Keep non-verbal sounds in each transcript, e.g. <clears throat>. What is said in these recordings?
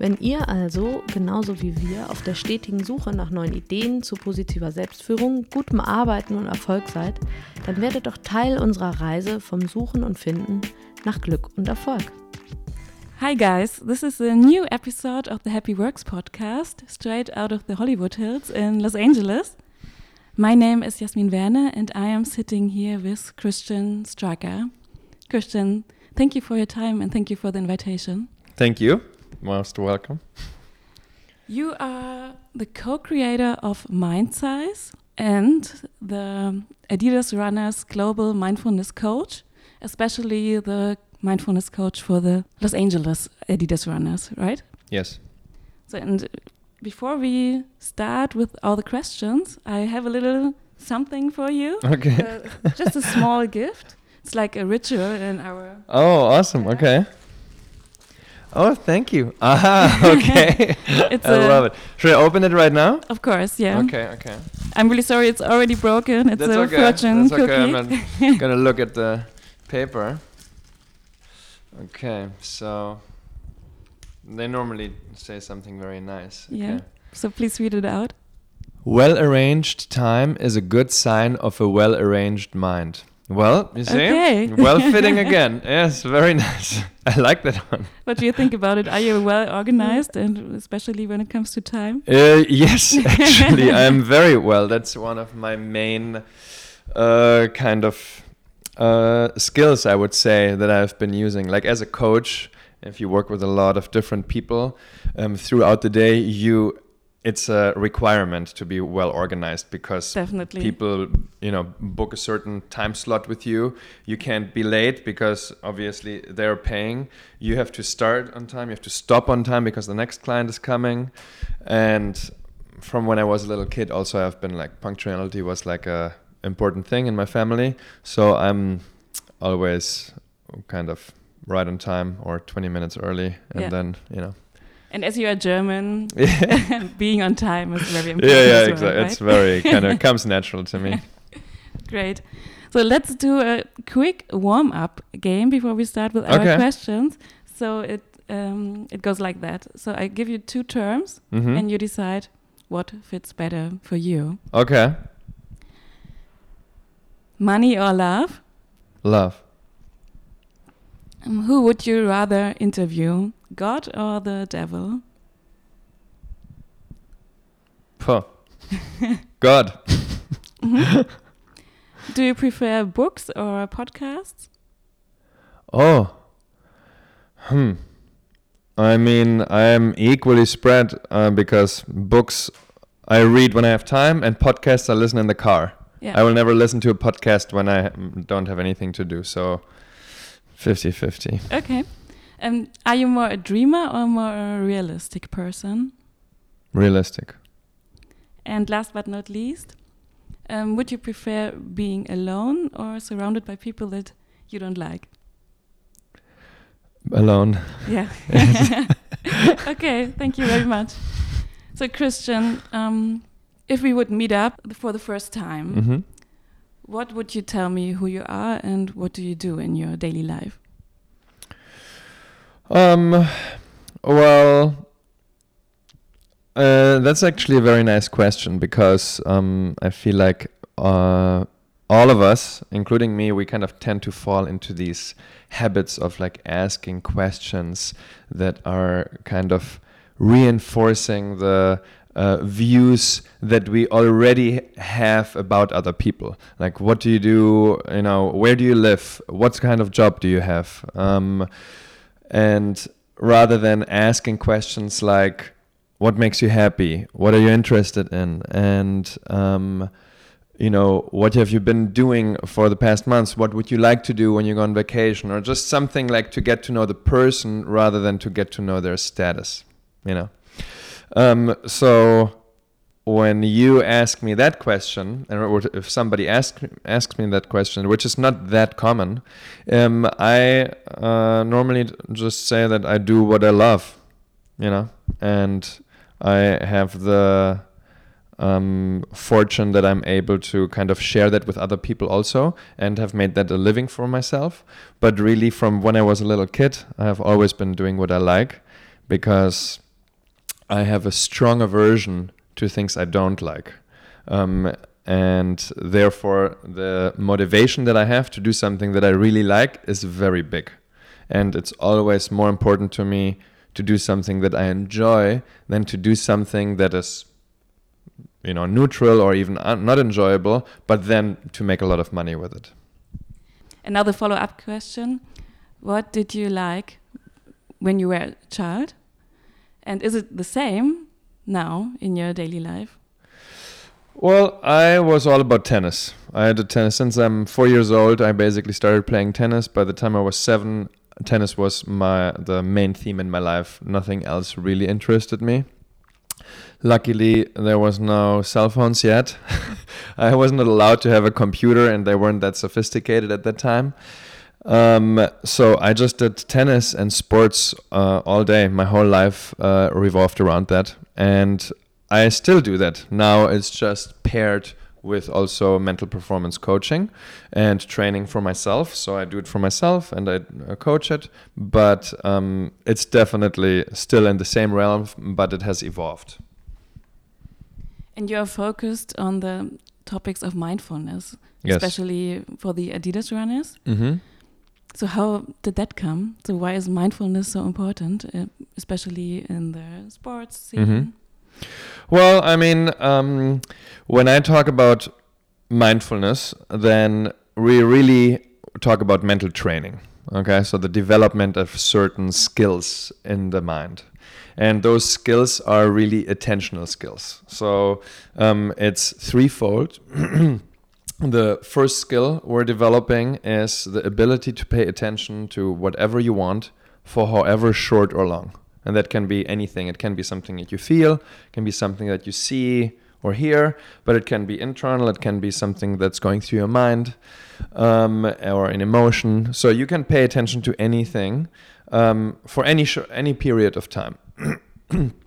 Wenn ihr also, genauso wie wir, auf der stetigen Suche nach neuen Ideen zu positiver Selbstführung, gutem Arbeiten und Erfolg seid, dann werdet doch Teil unserer Reise vom Suchen und Finden nach Glück und Erfolg. Hi guys, this is a new episode of the Happy Works podcast, straight out of the Hollywood Hills in Los Angeles. My name is Jasmin Werner and I am sitting here with Christian Straker. Christian, thank you for your time and thank you for the invitation. Thank you. Most welcome. You are the co-creator of MindSize and the Adidas Runners Global Mindfulness Coach, especially the mindfulness coach for the Los Angeles Adidas runners, right? Yes. So, and before we start with all the questions, I have a little something for you. Okay. Uh, just a small <laughs> gift. It's like a ritual in our. Oh, awesome. Okay. Oh, thank you. <laughs> Ah, okay. <laughs> I love it. Should I open it right now? Of course, yeah. Okay, okay. I'm really sorry, it's already broken. It's That's a okay. fortune That's cookie. okay. I'm not <laughs> gonna look at the paper. Okay, so they normally say something very nice. Yeah. So please read it out. Well arranged time is a good sign of a well arranged mind. Well, you see? Okay. well fitting <laughs> again. Yes, very nice. I like that one. What do you think about it? Are you well organized and especially when it comes to time? Uh, yes, <laughs> actually, I'm very well. That's one of my main uh, kind of uh, skills, I would say, that I've been using. Like as a coach, if you work with a lot of different people um, throughout the day, you it's a requirement to be well organized because Definitely. people you know book a certain time slot with you. You can't be late because obviously they're paying. You have to start on time. You have to stop on time because the next client is coming. And from when i was a little kid also i've been like punctuality was like a important thing in my family. So i'm always kind of right on time or 20 minutes early and Yeah. then you know And as you are German, <laughs> being on time is very important. yeah yeah well, exactly right? it's very <laughs> kind of comes natural to me <laughs> Great. So let's do a quick warm up game before we start with our Okay. questions. So it um, it goes like that. So I give you two terms, Mhm. and you decide what fits better for you: okay money or love. love Um, who would you rather interview, God or the devil? Puh. <laughs> god. <laughs> Do you prefer books or podcasts? Oh. Hmm. I mean, I'm equally spread uh, because books I read when I have time and podcasts I listen in the car. Yeah. I will never listen to a podcast when I don't have anything to do. So 50 50. Okay. Um, are you more a dreamer or more a realistic person? Realistic. And last but not least, um, would you prefer being alone or surrounded by people that you don't like? Alone. Yeah. <laughs> <laughs> okay, thank you very much. So, Christian, um, if we would meet up for the first time, hmm what would you tell me who you are and what do you do in your daily life? Um, well, uh, that's actually a very nice question because um, I feel like uh, all of us, including me, we kind of tend to fall into these habits of like asking questions that are kind of reinforcing the uh, views that we already have about other people. Like, what do you do? You know, where do you live? What kind of job do you have? Um, and rather than asking questions like what makes you happy? What are you interested in? and um, you know what have you been doing for the past months? What would you like to do when you go on vacation? or just something like to get to know the person rather than to get to know their status you know? Um, so when you ask me that question, or if somebody asks asks me that question, which is not that common, um, I uh, normally just say that I do what I love, you know, and I have the um, fortune that I'm able to kind of share that with other people also, and have made that a living for myself. But really, from when I was a little kid, I have always been doing what I like, because I have a strong aversion to things I don't like. Um, and therefore, the motivation that I have to do something that I really like is very big. And it's always more important to me to do something that I enjoy than to do something that is, you know, neutral or even not enjoyable, but then to make a lot of money with it. Another follow up question What did you like when you were a child? And is it the same now in your daily life? Well, I was all about tennis. I had a tennis since I'm four years old. I basically started playing tennis. By the time I was seven, tennis was my the main theme in my life. Nothing else really interested me. Luckily, there was no cell phones yet. <laughs> I wasn't allowed to have a computer, and they weren't that sophisticated at that time. Um, so I just did tennis and sports uh, all day. My whole life uh, revolved around that, and I still do that. Now it's just paired with also mental performance coaching and training for myself. So I do it for myself and I uh, coach it, but um, it's definitely still in the same realm, but it has evolved. And you're focused on the topics of mindfulness, Yes. especially for the Adidas runners. Mm-hmm. So how did that come? So why is mindfulness so important, uh, especially in the sports scene? Mhm. Well, I mean, um, when I talk about mindfulness, then we really talk about mental training. Okay, so the development of certain skills in the mind. And those skills are really attentional skills. So um, it's threefold. <clears throat> the first skill we're developing is the ability to pay attention to whatever you want for however short or long. And that can be anything. It can be something that you feel, can be something that you see or hear, but it can be internal, it can be something that's going through your mind um, or an emotion. So you can pay attention to anything um, for any, sh- any period of time. <clears throat>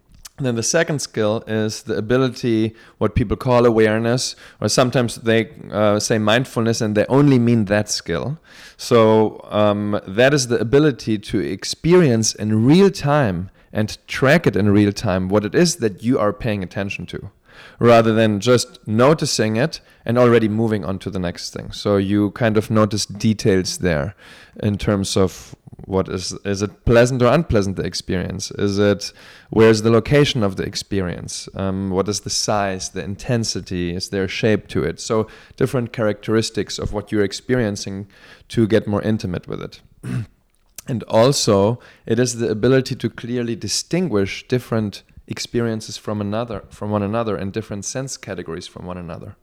then the second skill is the ability, what people call awareness, or sometimes they uh, say mindfulness and they only mean that skill. So um, that is the ability to experience in real time and track it in real time what it is that you are paying attention to rather than just noticing it and already moving on to the next thing. So you kind of notice details there in terms of what is is it pleasant or unpleasant the experience? Is it where's the location of the experience? Um, what is the size, the intensity? Is there shape to it? So different characteristics of what you're experiencing to get more intimate with it. <clears throat> and also, it is the ability to clearly distinguish different experiences from another from one another and different sense categories from one another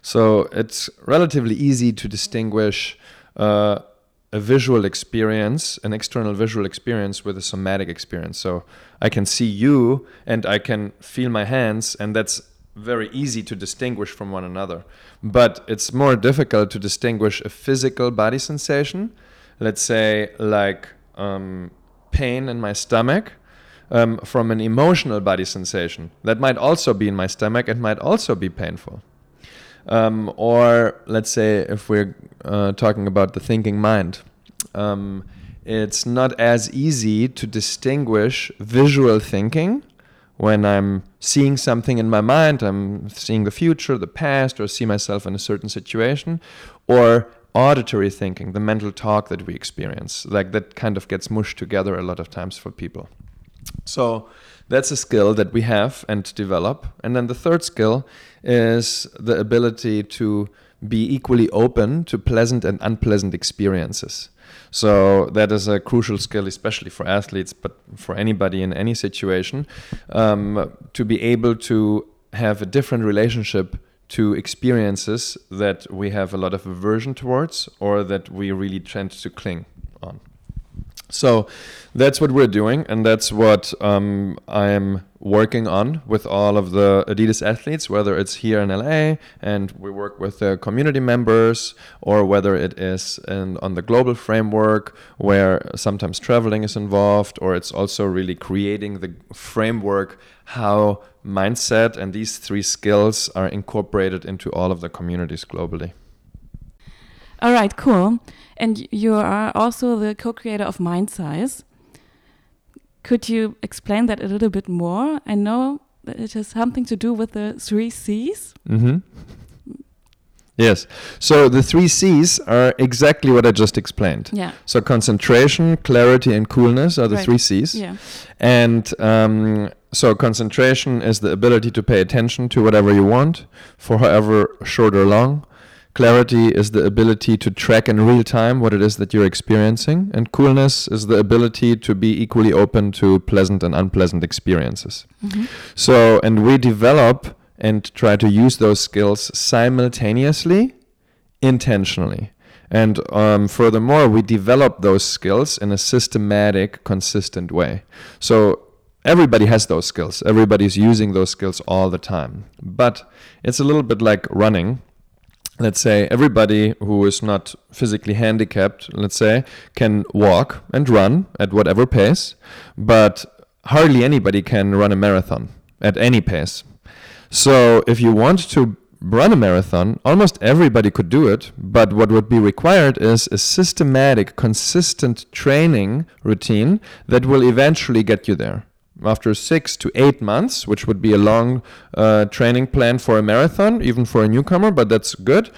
so it's relatively easy to distinguish uh, a visual experience an external visual experience with a somatic experience so i can see you and i can feel my hands and that's very easy to distinguish from one another but it's more difficult to distinguish a physical body sensation let's say like um, pain in my stomach um, from an emotional body sensation. That might also be in my stomach and might also be painful. Um, or let's say if we're uh, talking about the thinking mind, um, it's not as easy to distinguish visual thinking when I'm seeing something in my mind, I'm seeing the future, the past, or see myself in a certain situation, or auditory thinking, the mental talk that we experience. Like that kind of gets mushed together a lot of times for people. So that's a skill that we have and develop. And then the third skill is the ability to be equally open to pleasant and unpleasant experiences. So that is a crucial skill, especially for athletes, but for anybody in any situation, um, to be able to have a different relationship to experiences that we have a lot of aversion towards or that we really tend to cling on. So that's what we're doing, and that's what um, I'm working on with all of the Adidas athletes, whether it's here in LA and we work with the community members, or whether it is in, on the global framework where sometimes traveling is involved, or it's also really creating the framework how mindset and these three skills are incorporated into all of the communities globally. All right, cool. And you are also the co creator of Mindsize. Could you explain that a little bit more? I know that it has something to do with the three C's. Mm-hmm. Yes. So the three C's are exactly what I just explained. Yeah. So concentration, clarity, and coolness are the Right. three C's. Yeah. And um, so concentration is the ability to pay attention to whatever you want, for however short or long. Clarity is the ability to track in real time what it is that you're experiencing. And coolness is the ability to be equally open to pleasant and unpleasant experiences. Mhm. So, and we develop and try to use those skills simultaneously, intentionally. And um, furthermore, we develop those skills in a systematic, consistent way. So, everybody has those skills, everybody's using those skills all the time. But it's a little bit like running. Let's say everybody who is not physically handicapped, let's say, can walk and run at whatever pace, but hardly anybody can run a marathon at any pace. So if you want to run a marathon, almost everybody could do it, but what would be required is a systematic, consistent training routine that will eventually get you there. After six to eight months, which would be a long uh, training plan for a marathon, even for a newcomer, but that's good.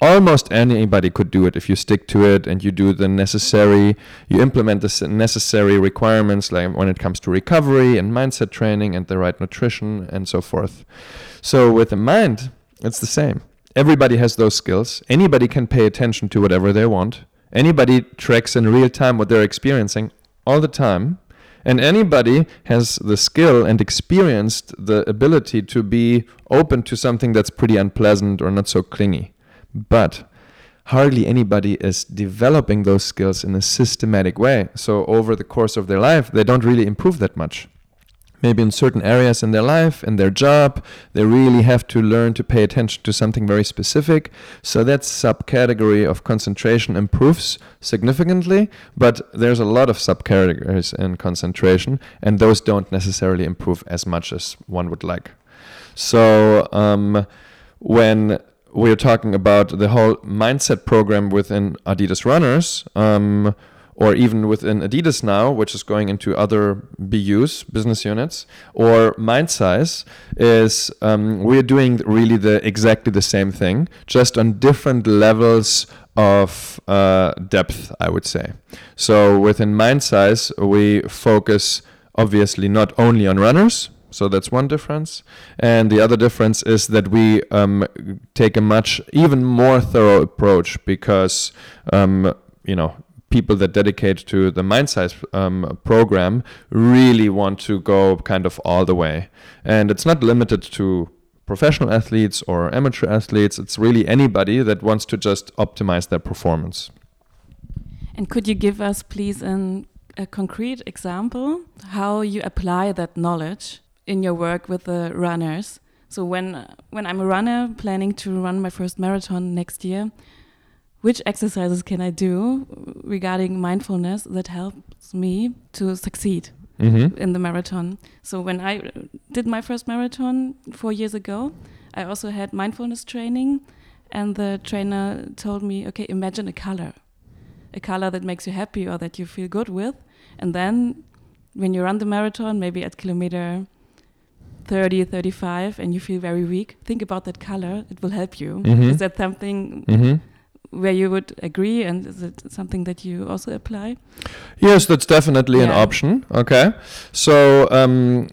Almost anybody could do it if you stick to it and you do the necessary, you implement the necessary requirements, like when it comes to recovery and mindset training and the right nutrition and so forth. So with the mind, it's the same. Everybody has those skills. Anybody can pay attention to whatever they want. Anybody tracks in real time what they're experiencing all the time. And anybody has the skill and experienced the ability to be open to something that's pretty unpleasant or not so clingy. But hardly anybody is developing those skills in a systematic way. So over the course of their life, they don't really improve that much. Maybe in certain areas in their life, in their job, they really have to learn to pay attention to something very specific. So that subcategory of concentration improves significantly, but there's a lot of subcategories in concentration, and those don't necessarily improve as much as one would like. So um, when we're talking about the whole mindset program within Adidas Runners, um, or even within Adidas now, which is going into other BUs, business units, or MindSize, is um, we're doing really the exactly the same thing, just on different levels of uh, depth, I would say. So within MindSize, we focus obviously not only on runners, so that's one difference. And the other difference is that we um, take a much even more thorough approach because um, you know people that dedicate to the mind size um, program really want to go kind of all the way. And it's not limited to professional athletes or amateur athletes. It's really anybody that wants to just optimize their performance. And could you give us, please, an, a concrete example how you apply that knowledge in your work with the runners? So when when I'm a runner planning to run my first marathon next year, which exercises can I do regarding mindfulness that helps me to succeed Mm-hmm. in the marathon? So when I did my first marathon four years ago, I also had mindfulness training, and the trainer told me, okay, imagine a color, a color that makes you happy or that you feel good with, and then when you run the marathon, maybe at kilometer 30, 35, and you feel very weak, think about that color. It will help you. Mhm. Is that something Mm-hmm. Where you would agree, and is it something that you also apply? Yes, that's definitely an option. Okay. So, um,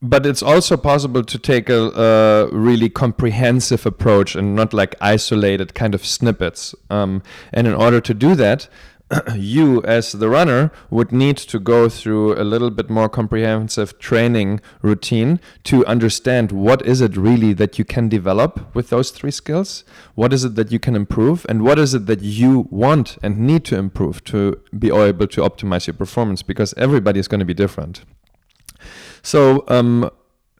but it's also possible to take a, a really comprehensive approach and not like isolated kind of snippets. Um, and in order to do that, <clears throat> you as the runner would need to go through a little bit more comprehensive training routine to understand what is it really that you can develop with those three skills what is it that you can improve and what is it that you want and need to improve to be able to optimize your performance because everybody is going to be different. So um,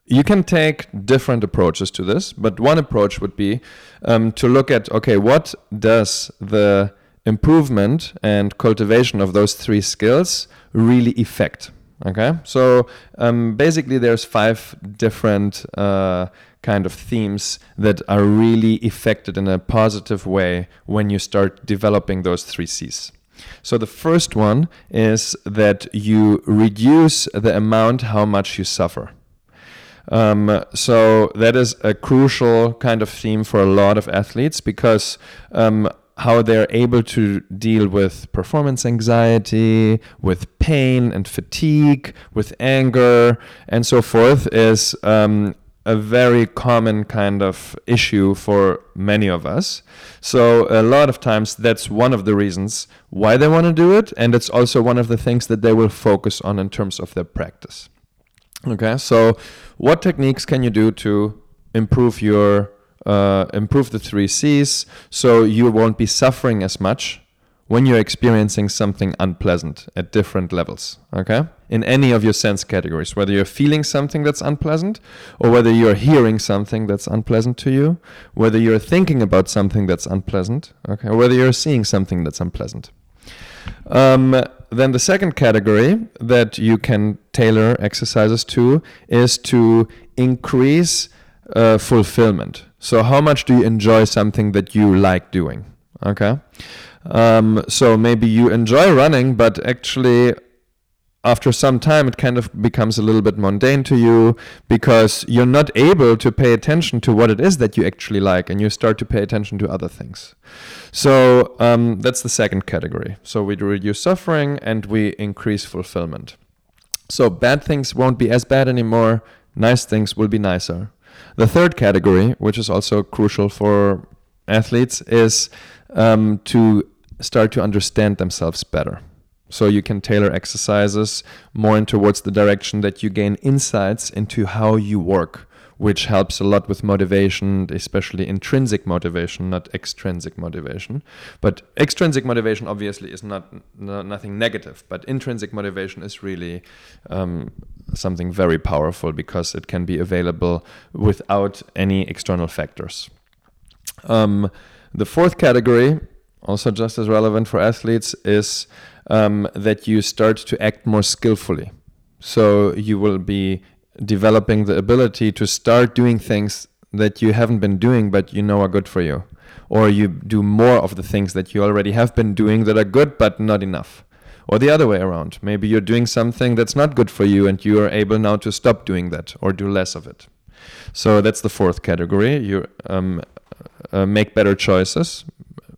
you can take different approaches to this, but one approach would be um, to look at okay, what does the improvement and cultivation of those three skills really affect? Okay, so um, basically, there's five different uh, kind of themes that are really affected in a positive way when you start developing those three C's. So the first one is that you reduce the amount how much you suffer. Um, so that is a crucial kind of theme for a lot of athletes because um, how they're able to deal with performance anxiety, with pain and fatigue, with anger, and so forth is um, a very common kind of issue for many of us. So, a lot of times, that's one of the reasons why they want to do it, and it's also one of the things that they will focus on in terms of their practice. Okay, so what techniques can you do to improve your uh, improve the three C's so you won't be suffering as much when you're experiencing something unpleasant at different levels, okay? In any of your sense categories, whether you're feeling something that's unpleasant or whether you're hearing something that's unpleasant to you, whether you're thinking about something that's unpleasant, okay, or whether you're seeing something that's unpleasant. Um, then the second category that you can tailor exercises to is to increase uh, fulfillment. So, how much do you enjoy something that you like doing? Okay. Um, so maybe you enjoy running, but actually after some time it kind of becomes a little bit mundane to you because you're not able to pay attention to what it is that you actually like and you start to pay attention to other things. So um, that's the second category. So we reduce suffering and we increase fulfillment. So bad things won't be as bad anymore. Nice things will be nicer the third category which is also crucial for athletes is um, to start to understand themselves better. So you can tailor exercises more in towards the direction that you gain insights into how you work, which helps a lot with motivation, especially intrinsic motivation, not extrinsic motivation. But extrinsic motivation obviously is not, nothing negative, but intrinsic motivation is really um, something very powerful because it can be available without any external factors. Um, the fourth category also just as relevant for athletes, is um, that you start to act more skillfully. So you will be developing the ability to start doing things that you haven't been doing but you know are good for you. Or you do more of the things that you already have been doing that are good but not enough. Or the other way around. Maybe you're doing something that's not good for you and you are able now to stop doing that or do less of it. So that's the fourth category. You um, uh, make better choices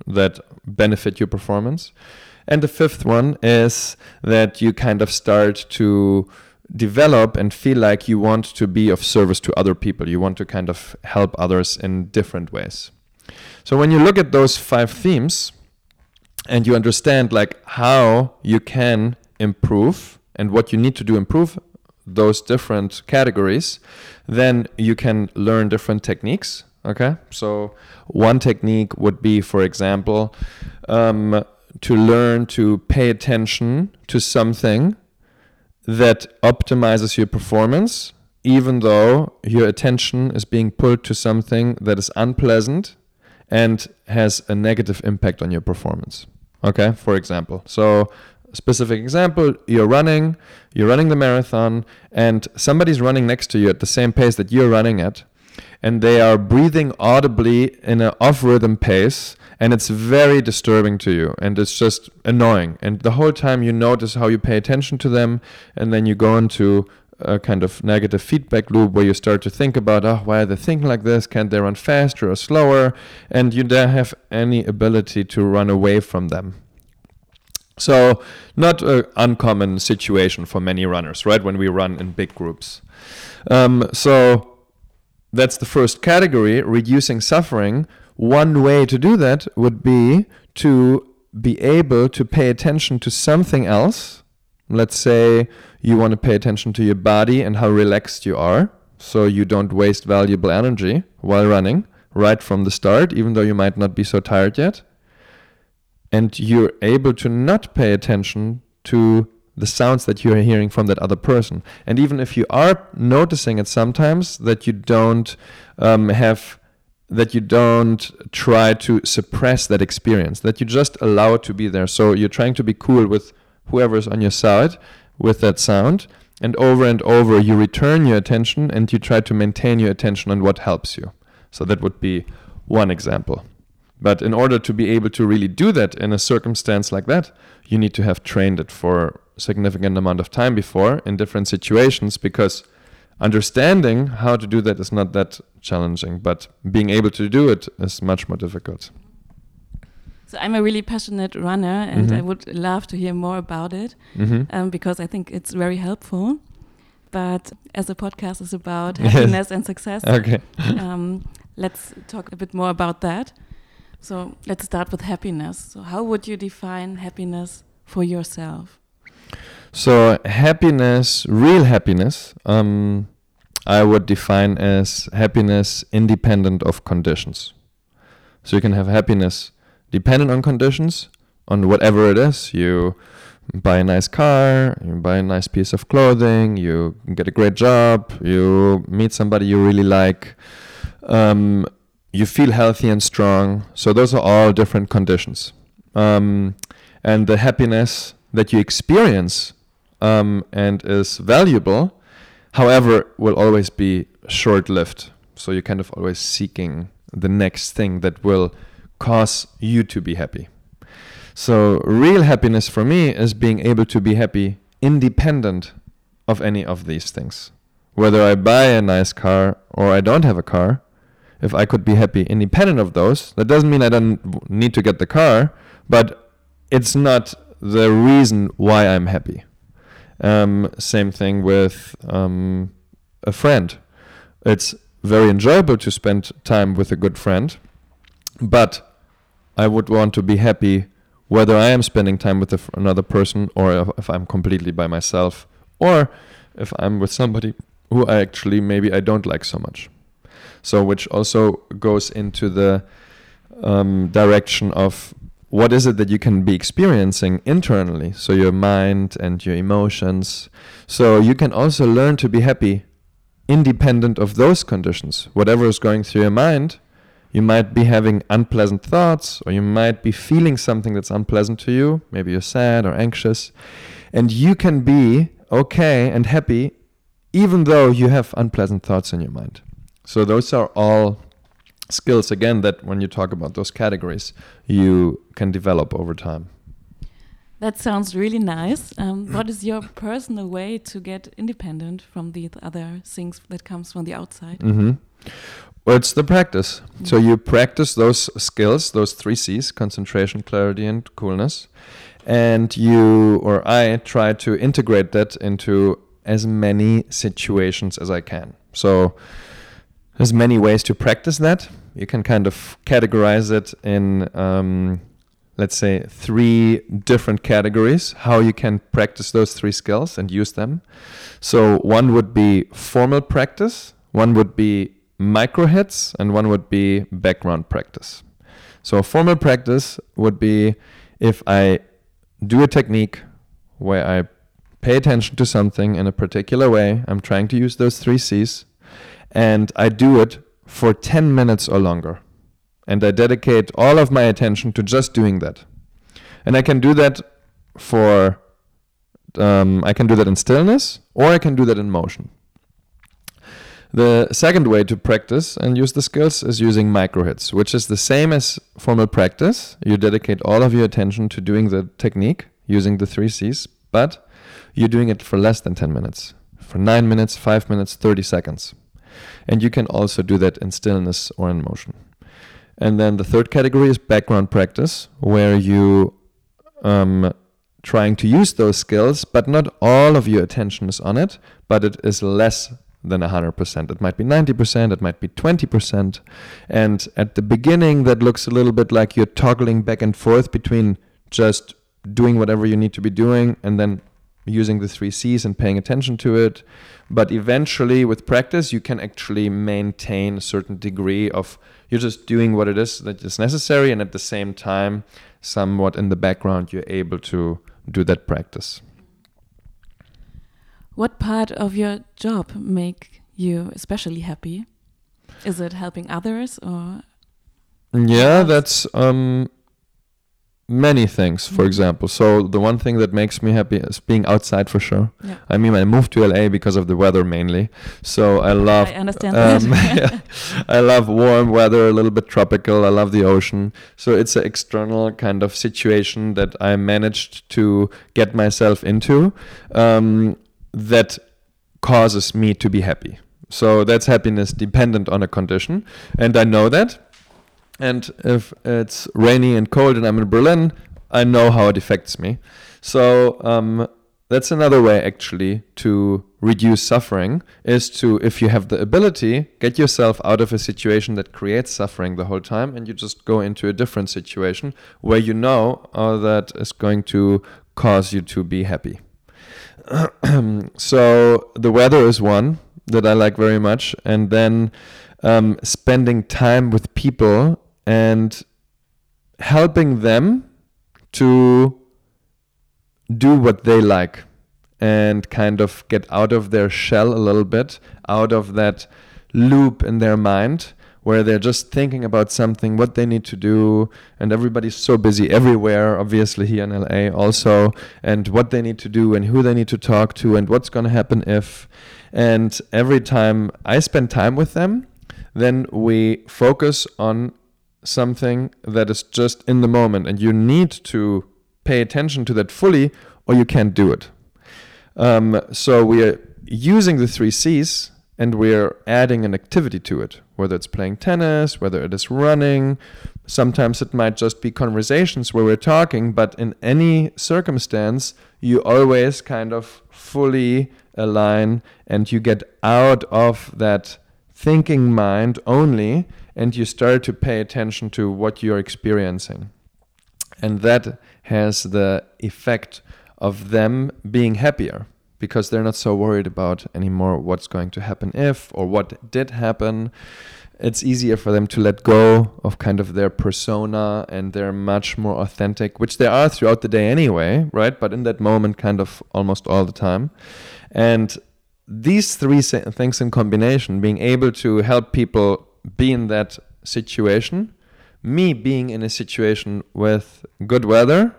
that benefit your performance. And the fifth one is that you kind of start to develop and feel like you want to be of service to other people. You want to kind of help others in different ways. So when you look at those five themes and you understand like how you can improve and what you need to do improve those different categories, then you can learn different techniques Okay, so one technique would be, for example, um, to learn to pay attention to something that optimizes your performance, even though your attention is being pulled to something that is unpleasant and has a negative impact on your performance. Okay, for example. So, specific example you're running, you're running the marathon, and somebody's running next to you at the same pace that you're running at and they are breathing audibly in an off rhythm pace and it's very disturbing to you and it's just annoying. And the whole time you notice how you pay attention to them and then you go into a kind of negative feedback loop where you start to think about oh why are they thinking like this? Can't they run faster or slower? And you don't have any ability to run away from them. So not an uncommon situation for many runners right when we run in big groups. Um, so that's the first category, reducing suffering. One way to do that would be to be able to pay attention to something else. Let's say you want to pay attention to your body and how relaxed you are, so you don't waste valuable energy while running right from the start, even though you might not be so tired yet. And you're able to not pay attention to the sounds that you are hearing from that other person. And even if you are noticing it sometimes, that you don't um, have, that you don't try to suppress that experience, that you just allow it to be there. So you're trying to be cool with whoever's on your side with that sound. And over and over, you return your attention and you try to maintain your attention on what helps you. So that would be one example. But in order to be able to really do that in a circumstance like that, you need to have trained it for significant amount of time before in different situations because understanding how to do that is not that challenging, but being able to do it is much more difficult. So I'm a really passionate runner, and Mhm. I would love to hear more about it hmm um, because I think it's very helpful. But as the podcast is about Yes. <laughs> happiness and success, Okay. um, let's talk a bit more about that. So let's start with happiness. So how would you define happiness for yourself? So happiness, real happiness, um, I would define as happiness independent of conditions. So you can have happiness dependent on conditions, on whatever it is. You buy a nice car, you buy a nice piece of clothing, you get a great job, you meet somebody you really like, um, you feel healthy and strong. So those are all different conditions. Um, and the happiness that you experience um, and is valuable, however, will always be short lived. So you're kind of always seeking the next thing that will cause you to be happy. So, real happiness for me is being able to be happy independent of any of these things. Whether I buy a nice car or I don't have a car, if I could be happy independent of those, that doesn't mean I don't need to get the car, but it's not the reason why I'm happy. Um, same thing with um, a friend. It's very enjoyable to spend time with a good friend, but I would want to be happy whether I am spending time with another person or if, if I'm completely by myself or if I'm with somebody who I actually maybe I don't like so much. So, which also goes into the um, direction of what is it that you can be experiencing internally? So, your mind and your emotions. So, you can also learn to be happy independent of those conditions. Whatever is going through your mind, you might be having unpleasant thoughts, or you might be feeling something that's unpleasant to you. Maybe you're sad or anxious. And you can be okay and happy even though you have unpleasant thoughts in your mind. So, those are all skills, again, that when you talk about those categories, you can develop over time. That sounds really nice. Um, <clears throat> what is your personal way to get independent from the other things that comes from the outside? hmm Well, it's the practice. So you practice those skills, those three C's: concentration, clarity, and coolness. And you or I try to integrate that into as many situations as I can. So there's many ways to practice that. You can kind of categorize it in, um, let's say, three different categories. How you can practice those three skills and use them. So one would be formal practice, one would be micro hits, and one would be background practice. So formal practice would be if I do a technique where I pay attention to something in a particular way. I'm trying to use those three C's, and I do it for 10 minutes or longer. And I dedicate all of my attention to just doing that. And I can do that for, um, I can do that in stillness, or I can do that in motion. The second way to practice and use the skills is using micro hits, which is the same as formal practice. You dedicate all of your attention to doing the technique using the three C's, but you're doing it for less than 10 minutes, for 9 minutes, 5 minutes, 30 seconds. And you can also do that in stillness or in motion. And then the third category is background practice, where you um, trying to use those skills, but not all of your attention is on it, but it is less than 100%. It might be 90%, it might be 20%. And at the beginning, that looks a little bit like you're toggling back and forth between just doing whatever you need to be doing and then using the three C's and paying attention to it. But eventually, with practice, you can actually maintain a certain degree of you're just doing what it is that is necessary, and at the same time, somewhat in the background, you're able to do that practice. What part of your job make you especially happy? Is it helping others or? Yeah, that's um, many things. For Mhm. example, so the one thing that makes me happy is being outside for sure. Yeah. I mean, I moved to LA because of the weather mainly. So I love. I understand um, <laughs> yeah, I love warm weather, a little bit tropical. I love the ocean. So it's an external kind of situation that I managed to get myself into um, that causes me to be happy. So that's happiness dependent on a condition. And I know that. And if it's rainy and cold and I'm in Berlin, I know how it affects me. So um, that's another way actually to reduce suffering is to, if you have the ability, get yourself out of a situation that creates suffering the whole time and you just go into a different situation where you know uh, that is going to cause you to be happy. <clears throat> so the weather is one that I like very much. And then um, spending time with people and helping them to do what they like and kind of get out of their shell a little bit, out of that loop in their mind where they're just thinking about something, what they need to do, and everybody's so busy everywhere, obviously here in LA also, and what they need to do and who they need to talk to and what's going to happen if. And every time I spend time with them, then we focus on something that is just in the moment, and you need to pay attention to that fully, or you can't do it. Um, so we are using the three C's and we're adding an activity to it, whether it's playing tennis, whether it is running. Sometimes it might just be conversations where we're talking, but in any circumstance, you always kind of fully align and you get out of that thinking mind only and you start to pay attention to what you're experiencing. And that has the effect of them being happier because they're not so worried about anymore what's going to happen if or what did happen. It's easier for them to let go of kind of their persona and they're much more authentic, which they are throughout the day anyway, right? But in that moment, kind of almost all the time. And these three things in combination, being able to help people be in that situation, me being in a situation with good weather,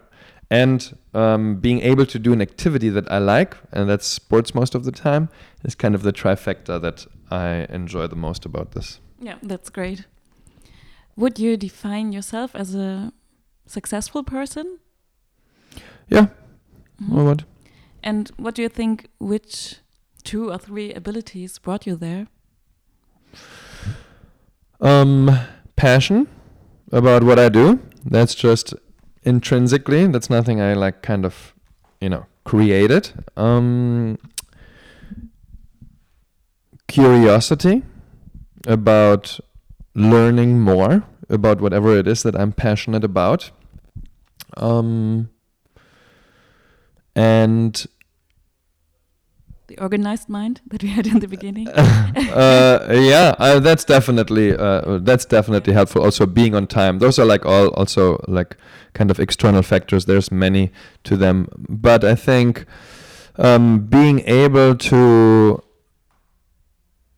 and um, being able to do an activity that I like, and that's sports most of the time, is kind of the trifecta that I enjoy the most about this. Yeah, that's great. Would you define yourself as a successful person? Yeah. Mhm. Or what? And what do you think? Which two or three abilities brought you there? Um, passion about what I do. That's just intrinsically. That's nothing I like. Kind of, you know, created. Um, curiosity about learning more about whatever it is that I'm passionate about. Um, and The organized mind that we had in the beginning. <laughs> uh, yeah, uh, that's definitely uh, that's definitely helpful. Also, being on time. Those are like all also like kind of external factors. There's many to them, but I think um, being able to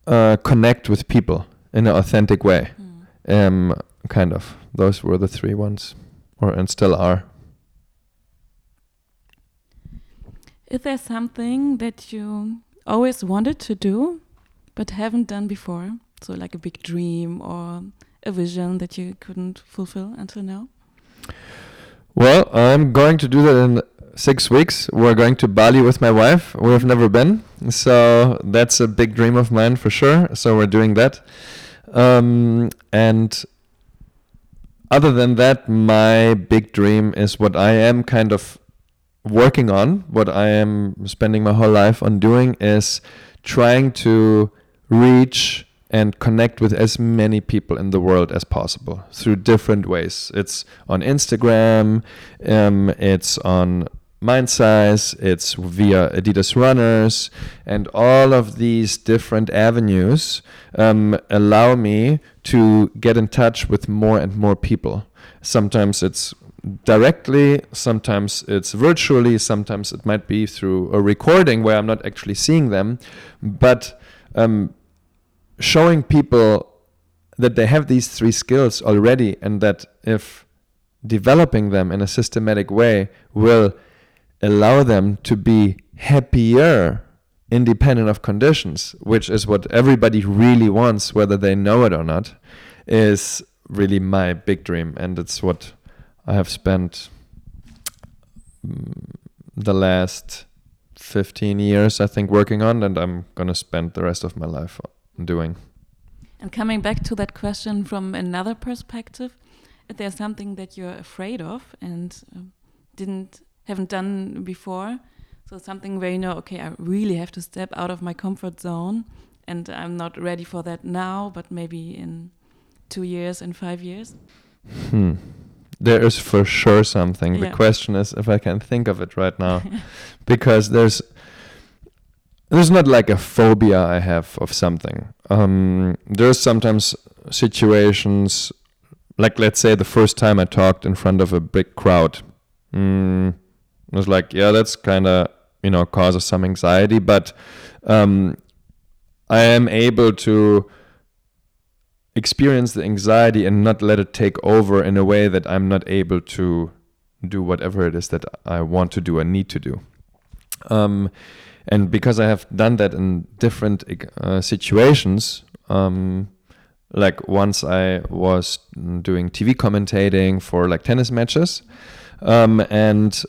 uh, connect with people in an authentic way, Hmm. um, kind of. Those were the three ones, or and still are. Is there something that you always wanted to do but haven't done before? So, like a big dream or a vision that you couldn't fulfill until now? Well, I'm going to do that in six weeks. We're going to Bali with my wife. We have never been, so that's a big dream of mine for sure. So we're doing that. Um, and other than that, my big dream is what I am kind of working on. What I am spending my whole life on doing is trying to reach and connect with as many people in the world as possible through different ways. It's on Instagram, um, it's on Mind Size, it's via Adidas Runners, and all of these different avenues um, allow me to get in touch with more and more people. Sometimes it's directly, sometimes it's virtually, sometimes it might be through a recording where I'm not actually seeing them, but um, showing people that they have these three skills already and that if developing them in a systematic way will allow them to be happier independent of conditions, which is what everybody really wants, whether they know it or not, is really my big dream. And it's what I have spent mm, the last 15 years, I think, working on, and I'm going to spend the rest of my life doing. And coming back to that question from another perspective, if there's something that you're afraid of and uh, didn't haven't done before, so something where you know, okay, I really have to step out of my comfort zone, and I'm not ready for that now, but maybe in two years in five years. Hmm. There is for sure something. Yeah. The question is if I can think of it right now, <laughs> because there's there's not like a phobia I have of something. Um, there's sometimes situations, like let's say the first time I talked in front of a big crowd. Mm, it was like, yeah, that's kind of you know causes some anxiety, but um, I am able to experience the anxiety and not let it take over in a way that I'm not able to do whatever it is that I want to do and need to do. Um, and because I have done that in different uh, situations, um, like once I was doing TV commentating for like tennis matches, um, and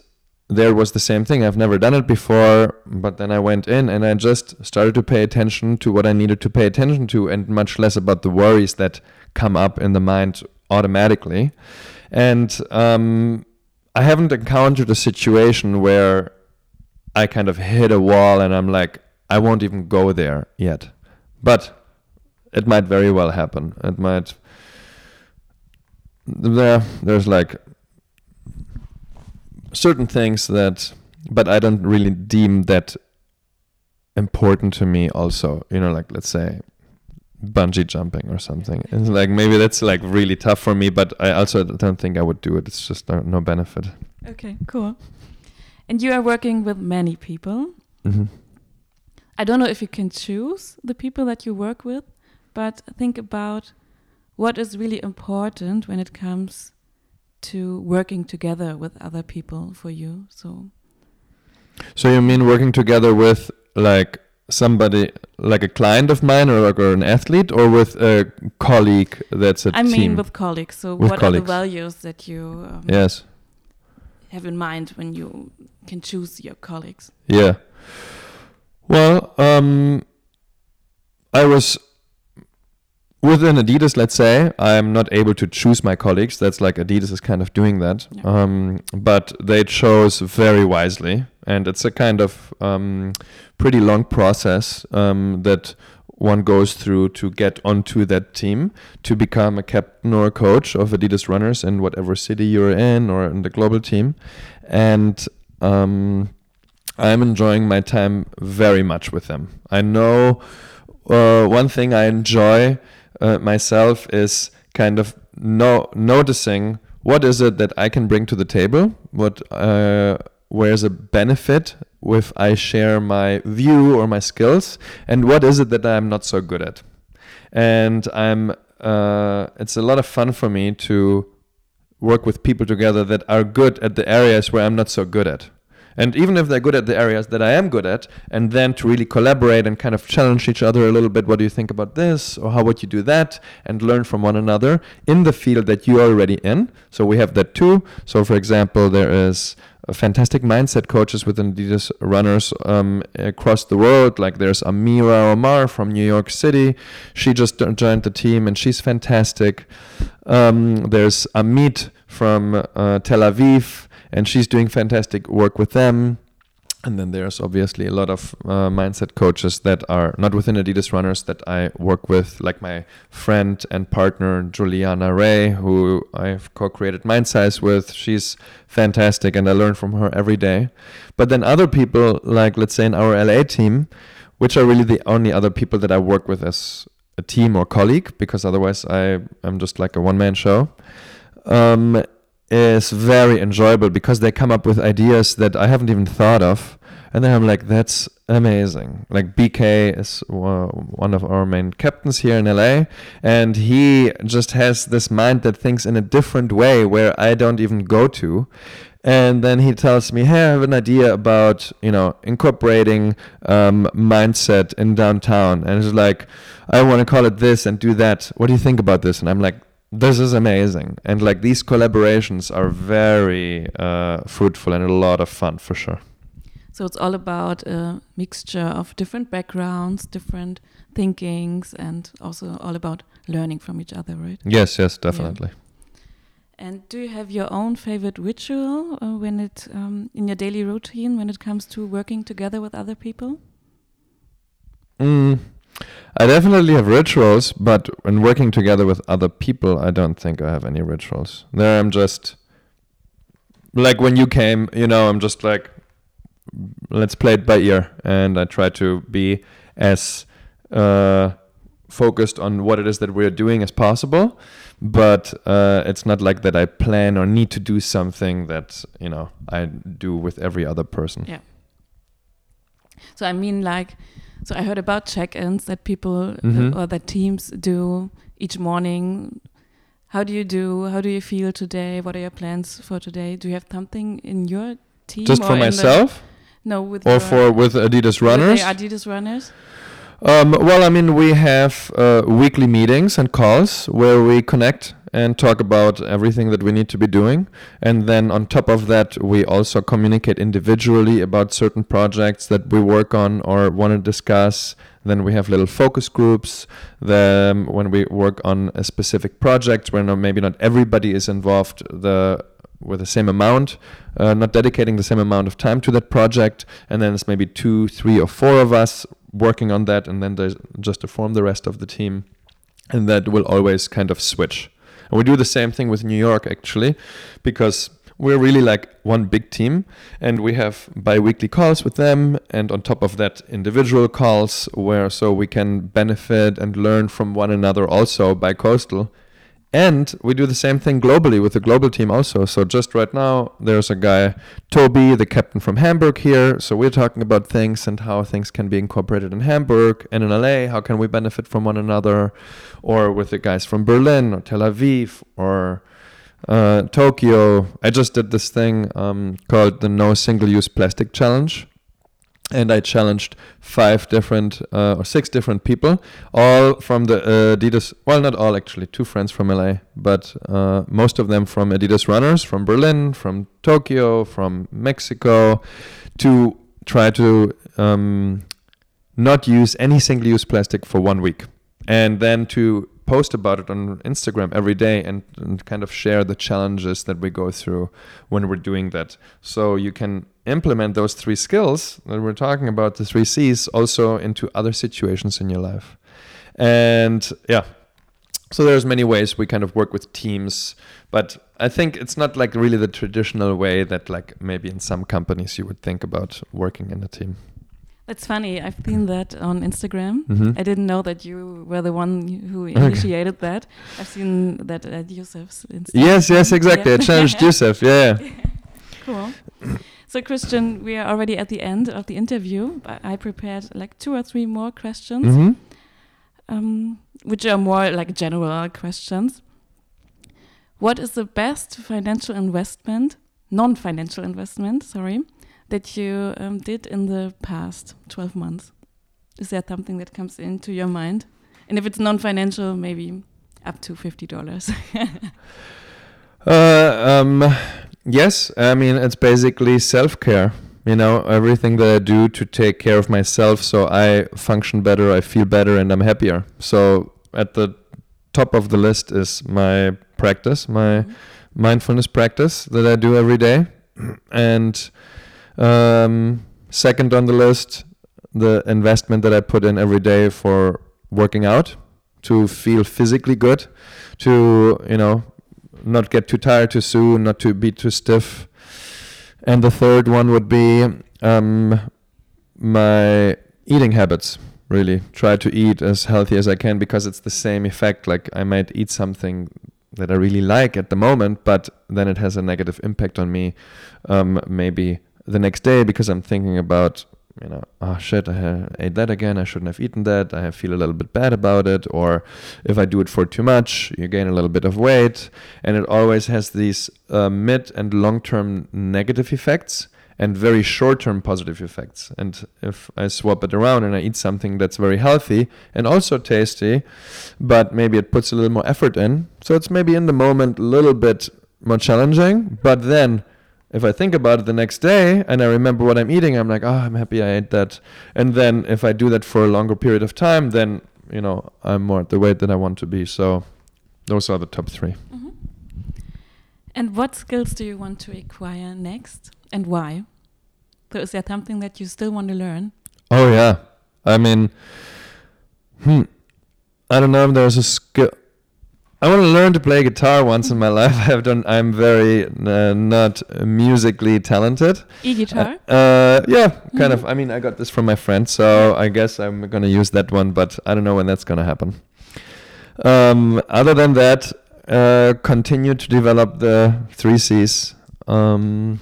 there was the same thing. I've never done it before, but then I went in and I just started to pay attention to what I needed to pay attention to and much less about the worries that come up in the mind automatically. And um, I haven't encountered a situation where I kind of hit a wall and I'm like, I won't even go there yet. But it might very well happen. It might. There, there's like certain things that but I don't really deem that important to me also you know like let's say bungee jumping or something it's like maybe that's like really tough for me but I also don't think I would do it it's just no, no benefit Okay, cool. And you are working with many people. hmm I don't know if you can choose the people that you work with, but think about what is really important when it comes to working together with other people for you. So, so you mean working together with like somebody like a client of mine or, like, or an athlete or with a colleague that's a I team mean, with colleagues. So, With what are the values that you um, yes have in mind when you can choose your colleagues? Yeah. Well, um, I was within Adidas. Let's say I'm not able to choose my colleagues. That's like Adidas is kind of doing that. Yeah. Um, but they chose very wisely, and it's a kind of um, pretty long process um, that one goes through to get onto that team to become a captain or a coach of Adidas runners in whatever city you're in or in the global team, and um, I'm enjoying my time very much with them. I know uh, one thing I enjoy uh, myself is kind of no noticing what is it that I can bring to the table, what uh, where's a benefit if I share my view or my skills, and what is it that I'm not so good at. And I'm uh, it's a lot of fun for me to work with people together that are good at the areas where I'm not so good at. And even if they're good at the areas that I am good at, and then to really collaborate and kind of challenge each other a little bit, what do you think about this? Or how would you do that? And learn from one another in the field that you're already in. So we have that too. So, for example, there is a fantastic mindset coaches within Adidas runners um, across the world. Like there's Amira Omar from New York City. She just joined the team and she's fantastic. Um, there's Amit from uh, Tel Aviv and she's doing fantastic work with them. And then there's obviously a lot of uh, mindset coaches that are not within Adidas runners that I work with, like my friend and partner Juliana Ray, who I've co-created Mindsize with. She's fantastic, and I learn from her every day. But then other people, like let's say in our LA team, which are really the only other people that I work with as a team or colleague, because otherwise I am just like a one-man show. Um, is very enjoyable because they come up with ideas that I haven't even thought of. And then I'm like, that's amazing. Like BK is one of our main captains here in LA, and he just has this mind that thinks in a different way where I don't even go to. And then he tells me, "Hey, I have an idea about you know incorporating um, mindset in downtown." And it's like, "I want to call it this and do that. What do you think about this?" And I'm like, this is amazing. And like these collaborations are very uh, fruitful and a lot of fun for sure. So it's all about a mixture of different backgrounds different thinkings and also all about learning from each other right? Yes yes definitely. Yeah. and do you have your own favorite ritual uh, when it um, in your daily routine when it comes to working together with other people? Mm. I definitely have rituals, but when working together with other people, I don't think I have any rituals. There, I'm just like when you came, you know, I'm just like, let's play it by ear, and I try to be as uh, focused on what it is that we're doing as possible. But uh, it's not like that I plan or need to do something that you know I do with every other person. Yeah. So I mean, like so I heard about check-ins that people mm -hmm. uh, or that teams do each morning. How do you do? How do you feel today? What are your plans for today? Do you have something in your team? Just for myself? No, with or for with Adidas runners. With Adidas runners. Um, well, I mean, we have uh, weekly meetings and calls where we connect and talk about everything that we need to be doing. And then on top of that, we also communicate individually about certain projects that we work on or want to discuss. Then we have little focus groups. Then when we work on a specific project, where maybe not everybody is involved, the with the same amount, uh, not dedicating the same amount of time to that project, and then it's maybe two, three, or four of us working on that, and then there's just to form the rest of the team, and that will always kind of switch. And we do the same thing with New York actually, because we're really like one big team and we have bi-weekly calls with them and on top of that individual calls where so we can benefit and learn from one another also by coastal and we do the same thing globally with the global team also. So just right now, there's a guy, Toby, the captain from Hamburg here. So we're talking about things and how things can be incorporated in Hamburg and in LA. How can we benefit from one another? Or with the guys from Berlin or Tel Aviv or uh, Tokyo. I just did this thing um, called the No Single Use Plastic Challenge and I challenged five different uh, or six different people, all from the uh, Adidas. Well, not all actually, two friends from LA, but uh, most of them from Adidas runners from Berlin, from Tokyo, from Mexico, to try to um, not use any single-use plastic for one week, and then to post about it on Instagram every day and, and kind of share the challenges that we go through when we're doing that. So you can implement those three skills that we're talking about, the three C's, also into other situations in your life. And yeah, so there's many ways we kind of work with teams, but I think it's not like really the traditional way that like maybe in some companies you would think about working in a team. That's funny. I've seen that on Instagram. Mm -hmm. I didn't know that you were the one who initiated okay. that. I've seen that at Yusuf's Instagram. Yes, yes, exactly. Yeah. I challenged <laughs> Yusuf. Yeah. <laughs> cool. So, Christian, we are already at the end of the interview. I prepared like two or three more questions, mm -hmm. um, which are more like general questions. What is the best financial investment, non financial investment, sorry, that you um, did in the past 12 months? Is there something that comes into your mind? And if it's non financial, maybe up to $50. <laughs> uh, um, Yes, I mean it's basically self-care. You know, everything that I do to take care of myself so I function better, I feel better and I'm happier. So at the top of the list is my practice, my mm-hmm. mindfulness practice that I do every day. <clears throat> And um, second on the list, the investment that I put in every day for working out to feel physically good, to, you know, not get too tired too soon, not to be too stiff. And the third one would be um, my eating habits. Really try to eat as healthy as I can because it's the same effect. Like I might eat something that I really like at the moment, but then it has a negative impact on me. Um, maybe the next day because I'm thinking about you know, oh shit, I ate that again. I shouldn't have eaten that. I feel a little bit bad about it. Or if I do it for too much, you gain a little bit of weight. And it always has these uh, mid and long term negative effects and very short term positive effects. And if I swap it around and I eat something that's very healthy and also tasty, but maybe it puts a little more effort in, so it's maybe in the moment a little bit more challenging, but then if I think about it the next day and I remember what I'm eating, I'm like, oh, I'm happy I ate that. And then if I do that for a longer period of time, then you know I'm more at the weight that I want to be. So those are the top 3 mm -hmm. And what skills do you want to acquire next, and why? So is there something that you still want to learn? Oh yeah, I mean, hmm, I don't know if there's a skill. I want to learn to play guitar once in my <laughs> life. I've done. I'm very uh, not musically talented. E-guitar. Uh, uh, yeah, kind mm-hmm. of. I mean, I got this from my friend, so I guess I'm gonna use that one, but I don't know when that's gonna happen. Um, other than that, uh, continue to develop the three C's. Um,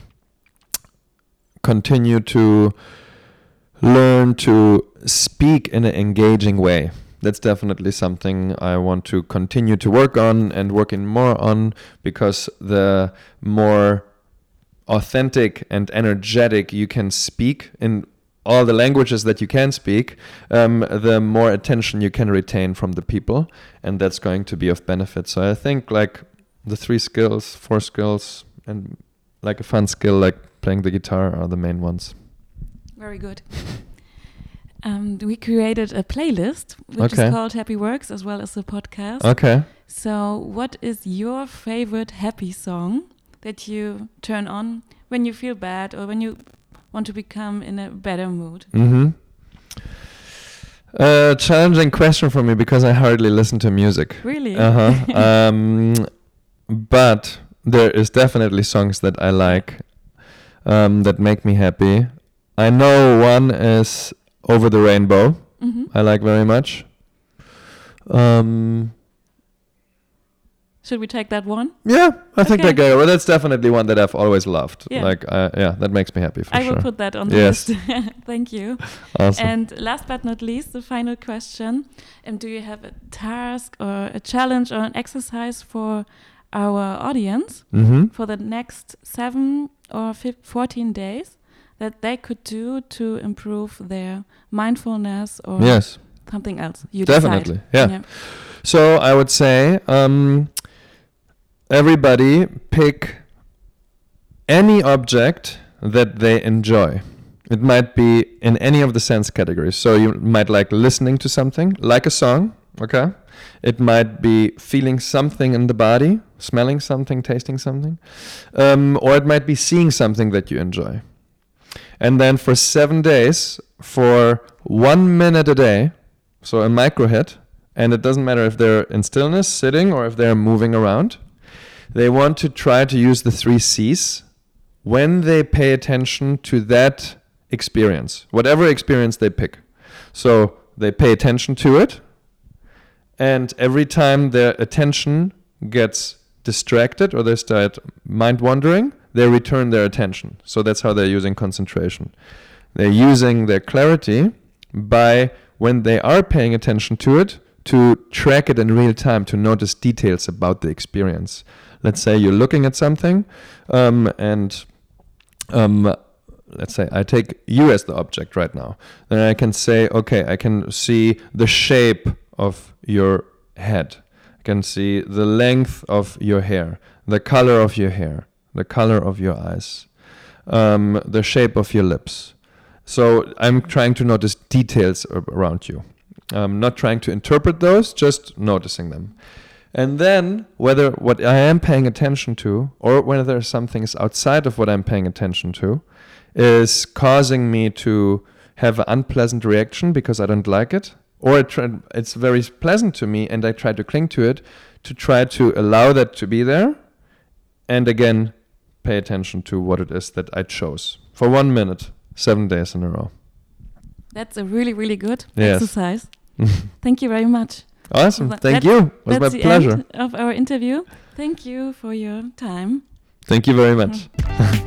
continue to learn to speak in an engaging way that's definitely something I want to continue to work on and working more on because the more authentic and energetic you can speak in all the languages that you can speak, um, the more attention you can retain from the people, and that's going to be of benefit. So I think like the three skills, four skills, and like a fun skill like playing the guitar are the main ones. Very good. <laughs> Um, we created a playlist which okay. is called Happy Works as well as the podcast. Okay. So, what is your favorite happy song that you turn on when you feel bad or when you want to become in a better mood? Mm-hmm. Uh, challenging question for me because I hardly listen to music. Really? Uh huh. <laughs> um, but there is definitely songs that I like um, that make me happy. I know one is over the Rainbow. Mm-hmm. I like very much. Um, Should we take that one? Yeah, I okay. think that guy. Well, that's definitely one that I've always loved. Yeah. Like, uh, yeah, that makes me happy for sure. I sure. will put that on the yes. list. <laughs> Thank you. Awesome. And last but not least, the final question: um, Do you have a task or a challenge or an exercise for our audience mm-hmm. for the next seven or 14 days? That they could do to improve their mindfulness or yes. something else. You definitely, yeah. yeah. So I would say um, everybody pick any object that they enjoy. It might be in any of the sense categories. So you might like listening to something, like a song, okay? It might be feeling something in the body, smelling something, tasting something, um, or it might be seeing something that you enjoy. And then for seven days, for one minute a day, so a micro hit, and it doesn't matter if they're in stillness, sitting, or if they're moving around, they want to try to use the three C's when they pay attention to that experience, whatever experience they pick. So they pay attention to it, and every time their attention gets distracted or they start mind wandering, they return their attention. So that's how they're using concentration. They're using their clarity by, when they are paying attention to it, to track it in real time, to notice details about the experience. Let's say you're looking at something, um, and um, let's say I take you as the object right now. Then I can say, okay, I can see the shape of your head. I can see the length of your hair, the color of your hair the color of your eyes, um, the shape of your lips. So I'm trying to notice details around you. I'm not trying to interpret those, just noticing them. And then whether what I am paying attention to or whether something is outside of what I'm paying attention to is causing me to have an unpleasant reaction because I don't like it, or it it's very pleasant to me and I try to cling to it to try to allow that to be there and again pay attention to what it is that I chose for one minute, seven days in a row. That's a really, really good yes. exercise. <laughs> Thank you very much. Awesome. Thank you. It was my pleasure. of our interview. Thank you for your time. Thank you very much. <laughs>